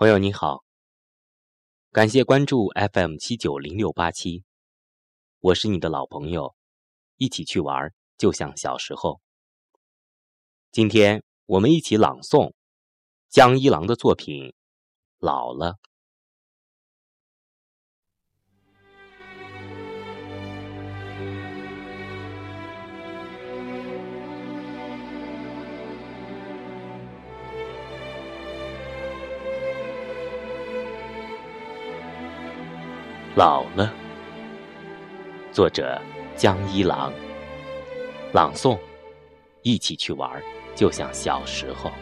朋友你好，感谢关注 FM 七九零六八七，我是你的老朋友，一起去玩就像小时候。今天我们一起朗诵江一郎的作品《老了》。老了，作者江一郎。朗诵，一起去玩，就像小时候。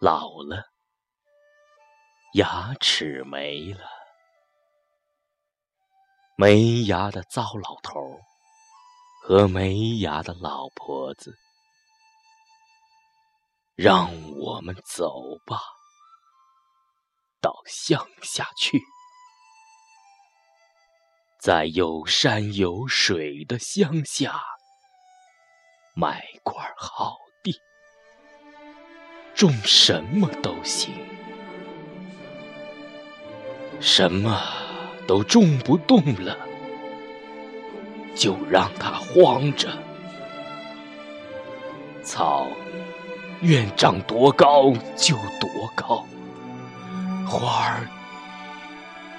老了，牙齿没了。没牙的糟老头和没牙的老婆子，让我们走吧，到乡下去，在有山有水的乡下，买块好地，种什么都行，什么？都种不动了，就让它荒着。草愿长多高就多高，花儿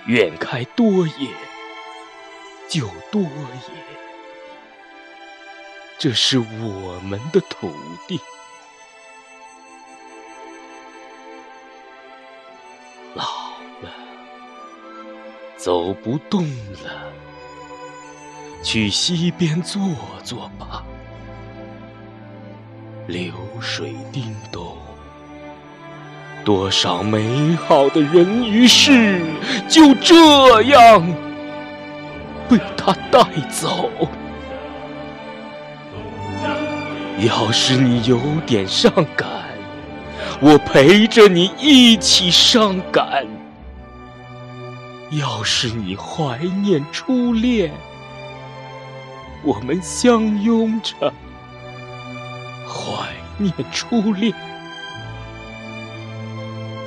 愿开多野就多野。这是我们的土地。走不动了，去溪边坐坐吧。流水叮咚，多少美好的人与事就这样被他带走。要是你有点伤感，我陪着你一起伤感。要是你怀念初恋，我们相拥着怀念初恋，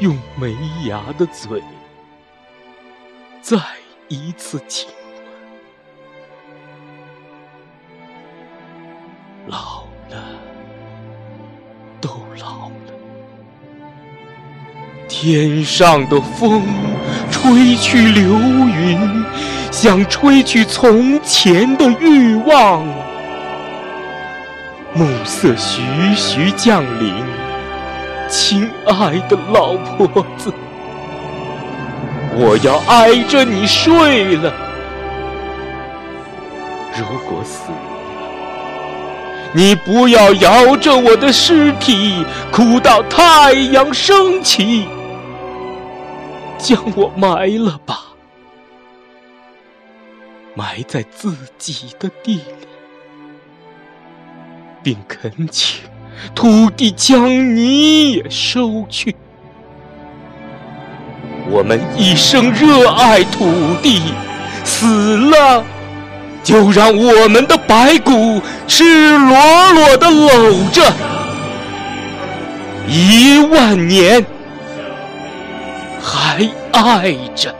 用没牙的嘴再一次亲吻。老了，都老了，天上的风。吹去流云，想吹去从前的欲望。暮色徐徐降临，亲爱的老婆子，我要挨着你睡了。如果死了，你不要摇着我的尸体哭到太阳升起。将我埋了吧，埋在自己的地里，并恳请土地将你也收去。我们一生热爱土地，死了就让我们的白骨赤裸裸的搂着一万年。还爱着。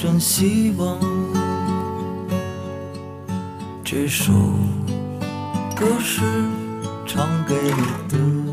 真希望这首歌是唱给你的。